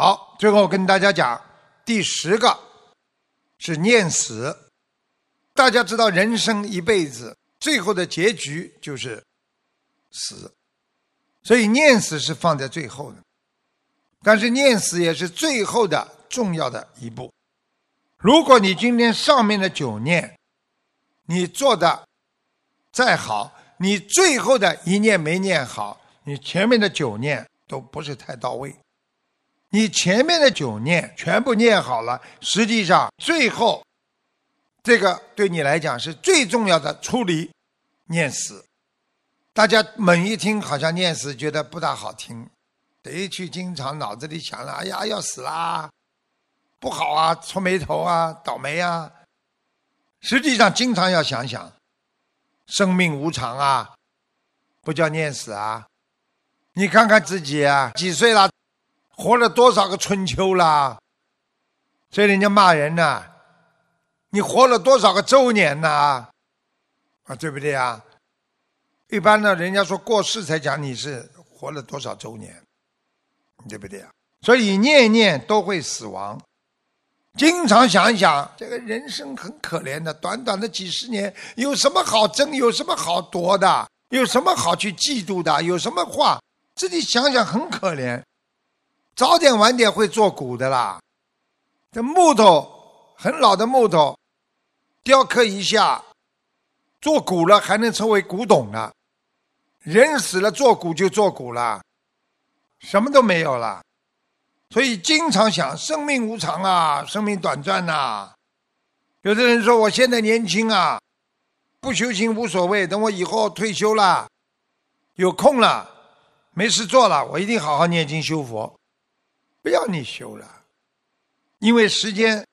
好，最后跟大家讲第十个是念死。大家知道，人生一辈子最后的结局就是死，所以念死是放在最后的。但是念死也是最后的重要的一步。如果你今天上面的九念，你做的再好，你最后的一念没念好，你前面的九念都不是太到位。你前面的九念全部念好了，实际上最后这个对你来讲是最重要的处理，念死。大家猛一听，好像念死觉得不大好听。谁去经常脑子里想了？哎呀，要死啦，不好啊，愁眉头啊，倒霉啊。实际上，经常要想想，生命无常啊，不叫念死啊。你看看自己啊，几岁了，活了多少个春秋啦？所以人家骂人呢，你活了多少个周年呐？啊，对不对啊？一般呢，人家说过世才讲你是活了多少周年。对不对啊？所以念念都会死亡，经常想一想，这个人生很可怜的，短短的几十年，有什么好争？有什么好夺的？有什么好去嫉妒的？有什么话自己想想很可怜，早点晚点会做骨的啦。这木头很老的木头，雕刻一下，做骨了还能成为古董呢。人死了做骨就做骨了。什么都没有了，所以经常想生命无常啊，生命短暂呐。有的人说我现在年轻啊，不修行无所谓，等我以后退休了，有空了，没事做了，我一定好好念经修佛。不要你修了，因为时间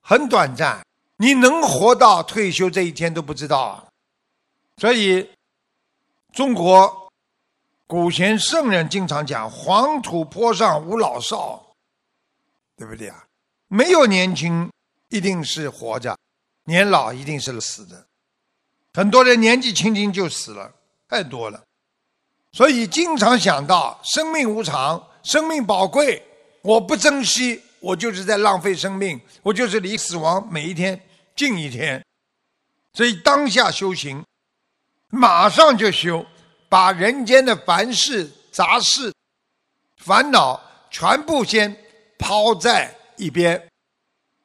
很短暂，你能活到退休这一天都不知道啊。所以中国。古贤圣人经常讲：“黄土坡上无老少，对不对啊？没有年轻一定是活着，年老一定是死的。很多人年纪轻轻就死了，太多了。所以经常想到生命无常，生命宝贵，我不珍惜，我就是在浪费生命，我就是离死亡每一天近一天。所以当下修行，马上就修。”把人间的凡事杂事、烦恼全部先抛在一边，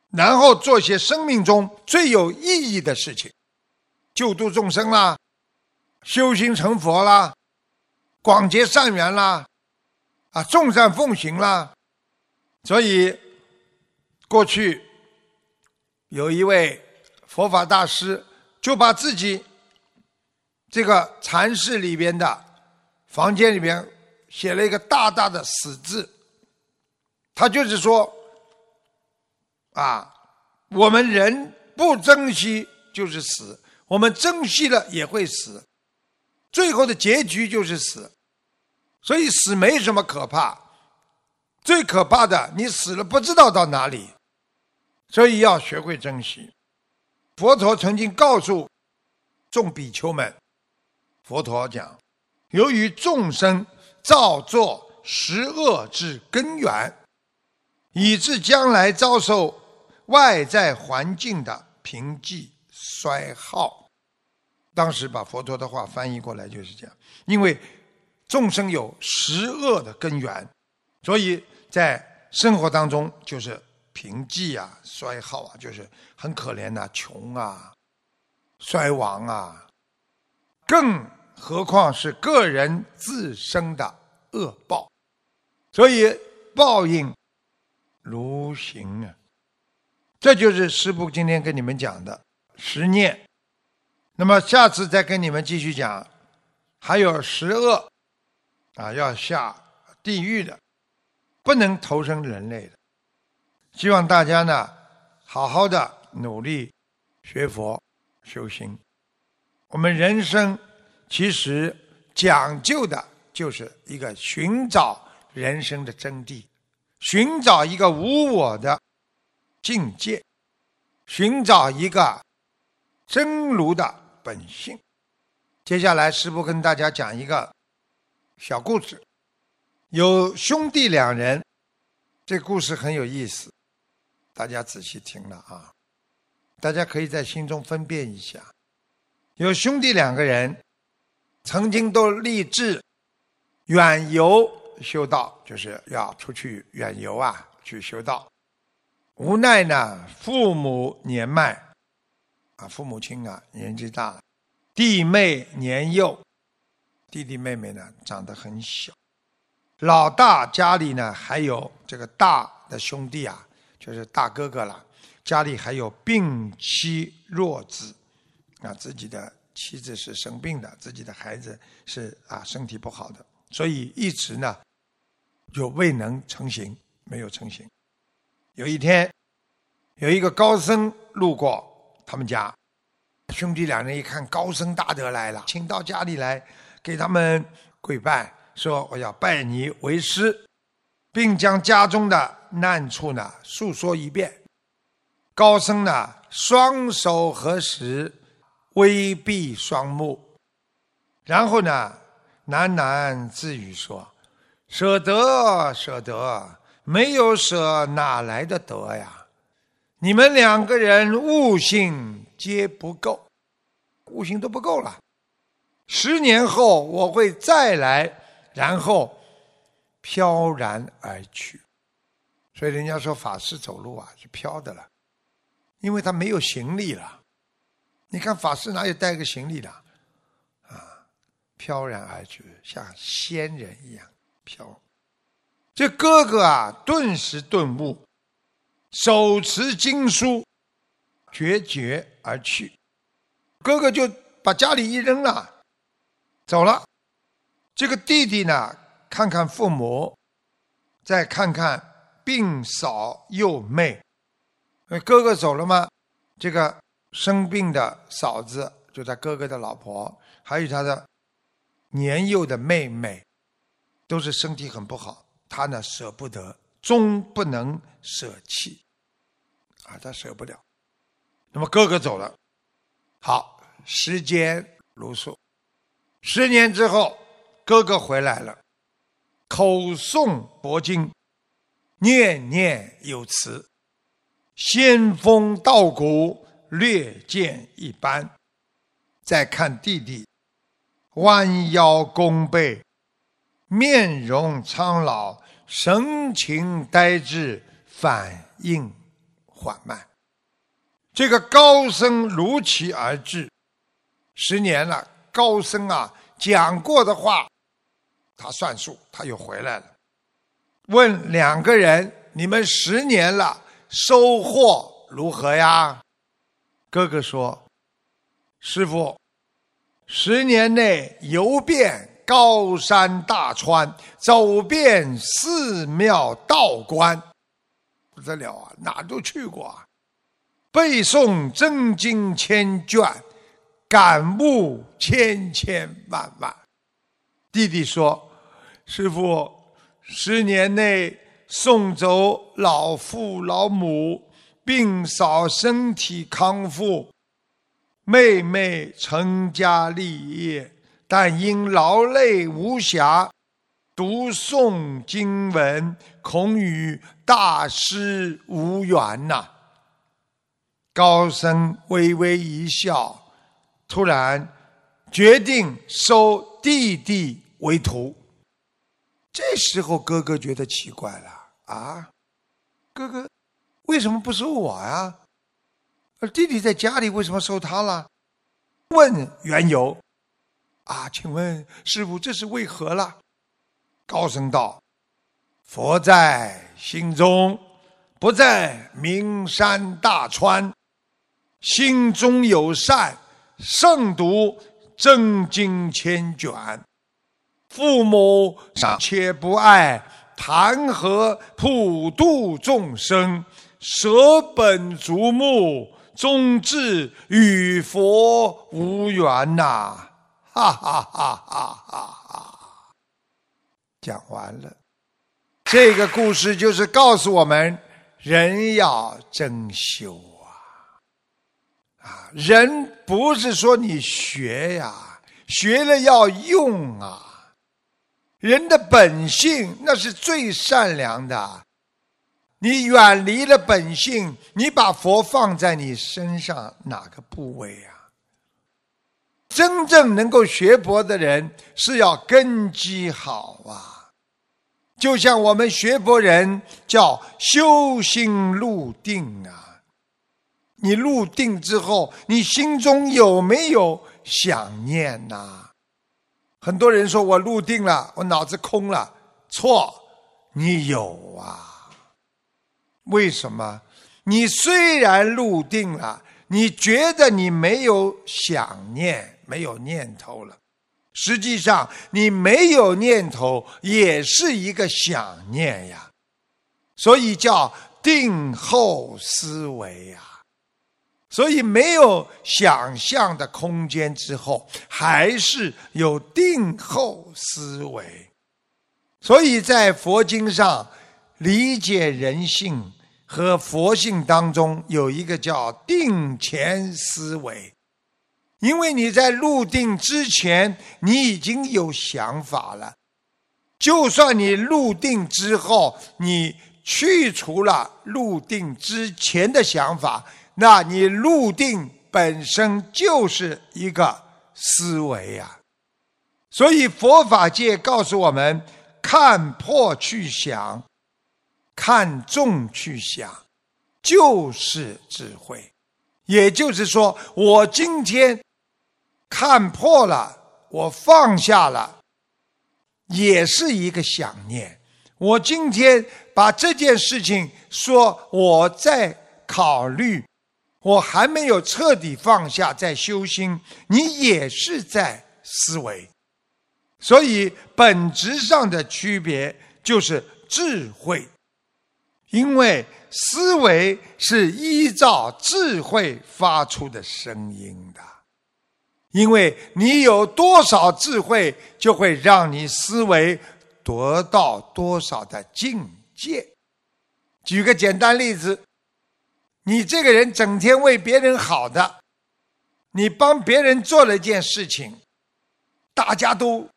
然后做些生命中最有意义的事情，救度众生啦，修心成佛啦，广结善缘啦，啊，众善奉行啦。所以，过去有一位佛法大师，就把自己。这个禅室里边的房间里边写了一个大大的“死”字，他就是说，啊，我们人不珍惜就是死，我们珍惜了也会死，最后的结局就是死，所以死没什么可怕，最可怕的你死了不知道到哪里，所以要学会珍惜。佛陀曾经告诉众比丘们。佛陀讲，由于众生造作十恶之根源，以致将来遭受外在环境的贫瘠衰耗。当时把佛陀的话翻译过来就是这样：因为众生有十恶的根源，所以在生活当中就是贫瘠啊、衰耗啊，就是很可怜呐、穷啊、衰亡啊。更何况是个人自身的恶报，所以报应如行啊！这就是师父今天跟你们讲的十念。那么下次再跟你们继续讲，还有十恶啊，要下地狱的，不能投生人类的。希望大家呢，好好的努力学佛修心。我们人生其实讲究的就是一个寻找人生的真谛，寻找一个无我的境界，寻找一个真如的本性。接下来，师父跟大家讲一个小故事：有兄弟两人这故事很有意思，大家仔细听了啊，大家可以在心中分辨一下。有兄弟两个人，曾经都立志远游修道，就是要出去远游啊，去修道。无奈呢，父母年迈，啊，父母亲啊年纪大了，弟妹年幼，弟弟妹妹呢长得很小。老大家里呢还有这个大的兄弟啊，就是大哥哥了，家里还有病妻弱子。啊，自己的妻子是生病的，自己的孩子是啊身体不好的，所以一直呢就未能成行，没有成行。有一天，有一个高僧路过他们家，兄弟两人一看高僧大德来了，请到家里来给他们跪拜，说我要拜你为师，并将家中的难处呢诉说一遍。高僧呢双手合十。微闭双目，然后呢，喃喃自语说：“舍得，舍得，没有舍哪来的得呀？你们两个人悟性皆不够，悟性都不够了。十年后我会再来，然后飘然而去。所以人家说法师走路啊是飘的了，因为他没有行李了。”你看法师哪有带个行李的，啊，飘然而去，像仙人一样飘。这哥哥啊，顿时顿悟，手持经书，决绝而去。哥哥就把家里一扔了，走了。这个弟弟呢，看看父母，再看看病嫂幼妹，哥哥走了吗？这个。生病的嫂子，就他哥哥的老婆，还有他的年幼的妹妹，都是身体很不好。他呢舍不得，终不能舍弃，啊，他舍不了。那么哥哥走了，好，时间如梭，十年之后，哥哥回来了，口诵佛经，念念有词，仙风道骨。略见一斑，再看弟弟，弯腰弓背，面容苍老，神情呆滞，反应缓慢。这个高僧如期而至，十年了，高僧啊讲过的话，他算数，他又回来了。问两个人：你们十年了，收获如何呀？哥哥说：“师傅，十年内游遍高山大川，走遍寺庙道观，不得了啊！哪都去过啊！背诵真经千卷，感悟千千万万。”弟弟说：“师傅，十年内送走老父老母。”病嫂身体康复，妹妹成家立业，但因劳累无暇读诵经文，恐与大师无缘呐。高僧微微一笑，突然决定收弟弟为徒。这时候哥哥觉得奇怪了啊，哥哥。为什么不收我呀？而弟弟在家里，为什么收他了？问缘由。啊，请问师傅，这是为何了？高僧道：“佛在心中，不在名山大川。心中有善，胜读真经千卷。父母尚且不爱，谈何普度众生？”舍本逐末，终至与佛无缘呐！哈哈哈哈哈哈！讲完了，这个故事就是告诉我们：人要真修啊！人不是说你学呀，学了要用啊。人的本性那是最善良的。你远离了本性，你把佛放在你身上哪个部位啊？真正能够学佛的人是要根基好啊，就像我们学佛人叫修心入定啊。你入定之后，你心中有没有想念呐？很多人说我入定了，我脑子空了，错，你有啊。为什么？你虽然入定了，你觉得你没有想念。没有念头了，实际上你没有念头也是一个想念呀，所以叫定后思维呀。所以没有想象的空间之后，还是有定后思维。所以在佛经上理解人性和佛性当中，有一个叫定前思维。因为你在入定之前，你已经有想法了。就算你入定之后，你去除了入定之前的想法，那你入定本身就是一个思维呀。所以佛法界告诉我们：看破去想，看重去想，就是智慧。也就是说，我今天。看破了，我放下了，也是一个想念。我今天把这件事情说，我在考虑，我还没有彻底放下，在修心，你也是在思维。所以本质上的区别就是智慧，因为思维是依照智慧发出的声音的。因为你有多少智慧，就会让你思维得到多少的境界。举个简单例子，你这个人整天为别人好的，你帮别人做了一件事情，大家都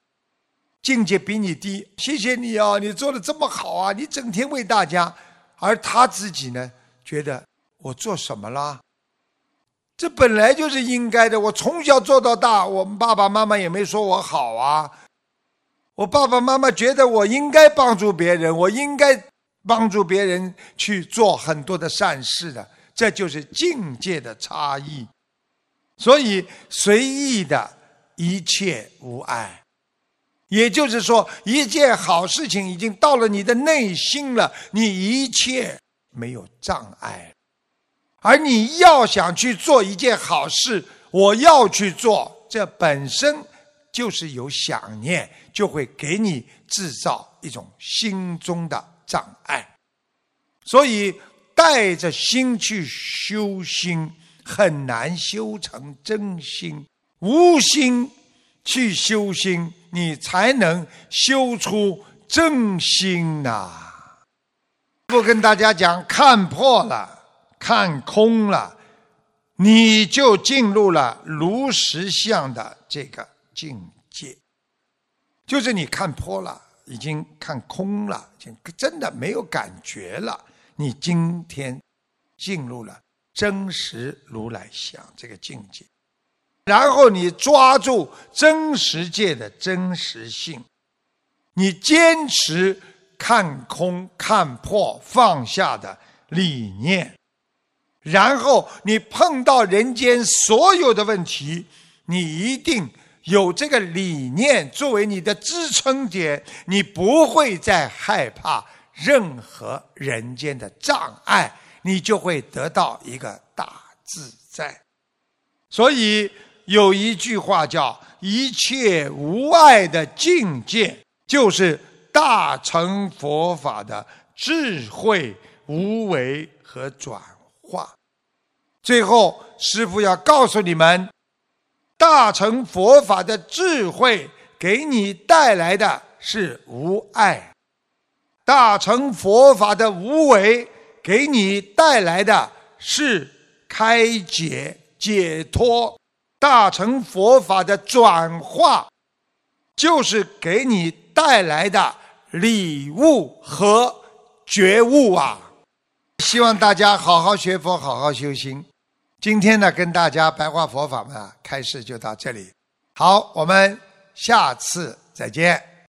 境界比你低，谢谢你啊，你做的这么好啊，你整天为大家，而他自己呢，觉得我做什么啦？这本来就是应该的。我从小做到大，我们爸爸妈妈也没说我好啊。我爸爸妈妈觉得我应该帮助别人，我应该帮助别人去做很多的善事的。这就是境界的差异。所以随意的一切无碍，也就是说，一件好事情已经到了你的内心了，你一切没有障碍。而你要想去做一件好事，我要去做，这本身就是有想念，就会给你制造一种心中的障碍。所以带着心去修心，很难修成真心。无心去修心，你才能修出真心呐。不跟大家讲，看破了。看空了，你就进入了如实相的这个境界。就是你看破了，已经看空了，已经真的没有感觉了。你今天进入了真实如来相这个境界，然后你抓住真实界的真实性，你坚持看空、看破、放下的理念。然后你碰到人间所有的问题，你一定有这个理念作为你的支撑点，你不会再害怕任何人间的障碍，你就会得到一个大自在。所以有一句话叫“一切无碍的境界”，就是大乘佛法的智慧、无为和转化。最后，师父要告诉你们，大乘佛法的智慧给你带来的是无碍；大乘佛法的无为给你带来的是开解解脱；大乘佛法的转化，就是给你带来的礼物和觉悟啊。希望大家好好学佛，好好修心。今天呢，跟大家白话佛法嘛，开始就到这里。好，我们下次再见。